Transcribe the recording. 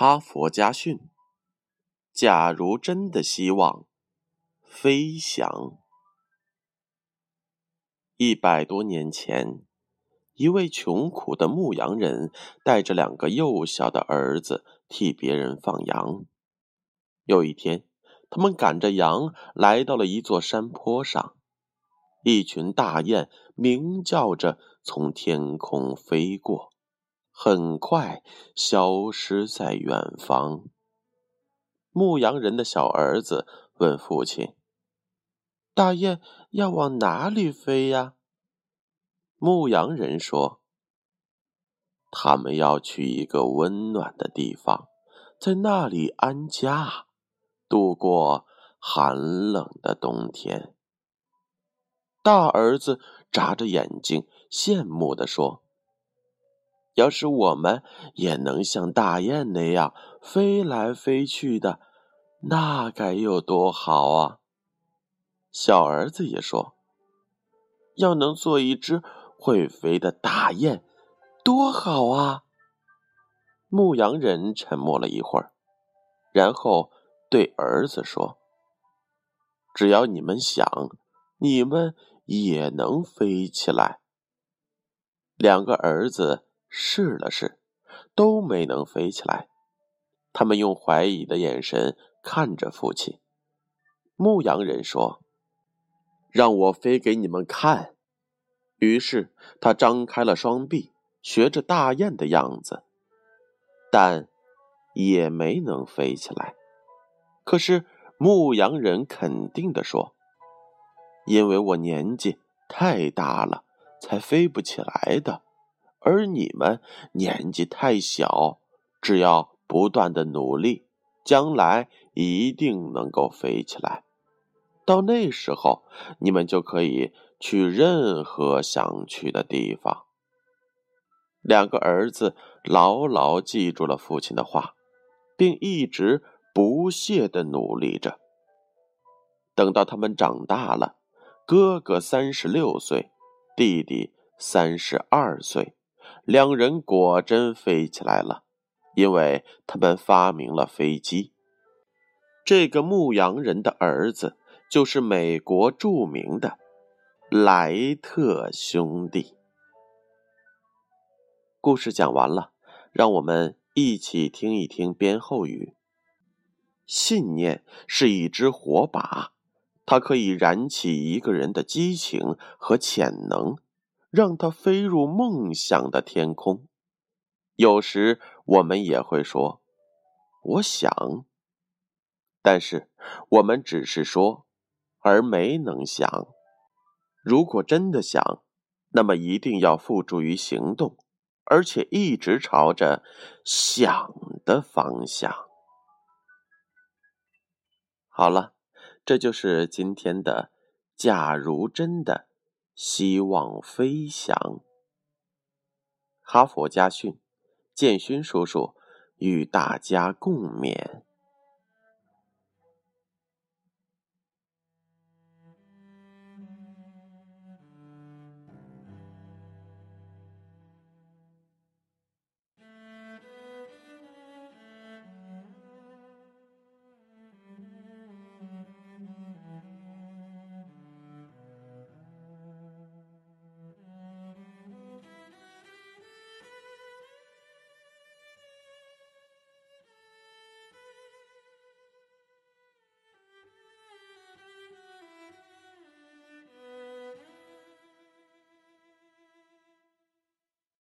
哈佛家训：假如真的希望飞翔，一百多年前，一位穷苦的牧羊人带着两个幼小的儿子替别人放羊。有一天，他们赶着羊来到了一座山坡上，一群大雁鸣叫着从天空飞过。很快消失在远方。牧羊人的小儿子问父亲：“大雁要往哪里飞呀？”牧羊人说：“他们要去一个温暖的地方，在那里安家，度过寒冷的冬天。”大儿子眨着眼睛，羡慕地说。要是我们也能像大雁那样飞来飞去的，那该有多好啊！小儿子也说：“要能做一只会飞的大雁，多好啊！”牧羊人沉默了一会儿，然后对儿子说：“只要你们想，你们也能飞起来。”两个儿子。试了试，都没能飞起来。他们用怀疑的眼神看着父亲。牧羊人说：“让我飞给你们看。”于是他张开了双臂，学着大雁的样子，但也没能飞起来。可是牧羊人肯定地说：“因为我年纪太大了，才飞不起来的。”而你们年纪太小，只要不断的努力，将来一定能够飞起来。到那时候，你们就可以去任何想去的地方。两个儿子牢牢记住了父亲的话，并一直不懈的努力着。等到他们长大了，哥哥三十六岁，弟弟三十二岁。两人果真飞起来了，因为他们发明了飞机。这个牧羊人的儿子就是美国著名的莱特兄弟。故事讲完了，让我们一起听一听编后语。信念是一支火把，它可以燃起一个人的激情和潜能。让它飞入梦想的天空。有时我们也会说：“我想。”但是我们只是说，而没能想。如果真的想，那么一定要付诸于行动，而且一直朝着想的方向。好了，这就是今天的“假如真的”。希望飞翔。哈佛家训，建勋叔叔与大家共勉。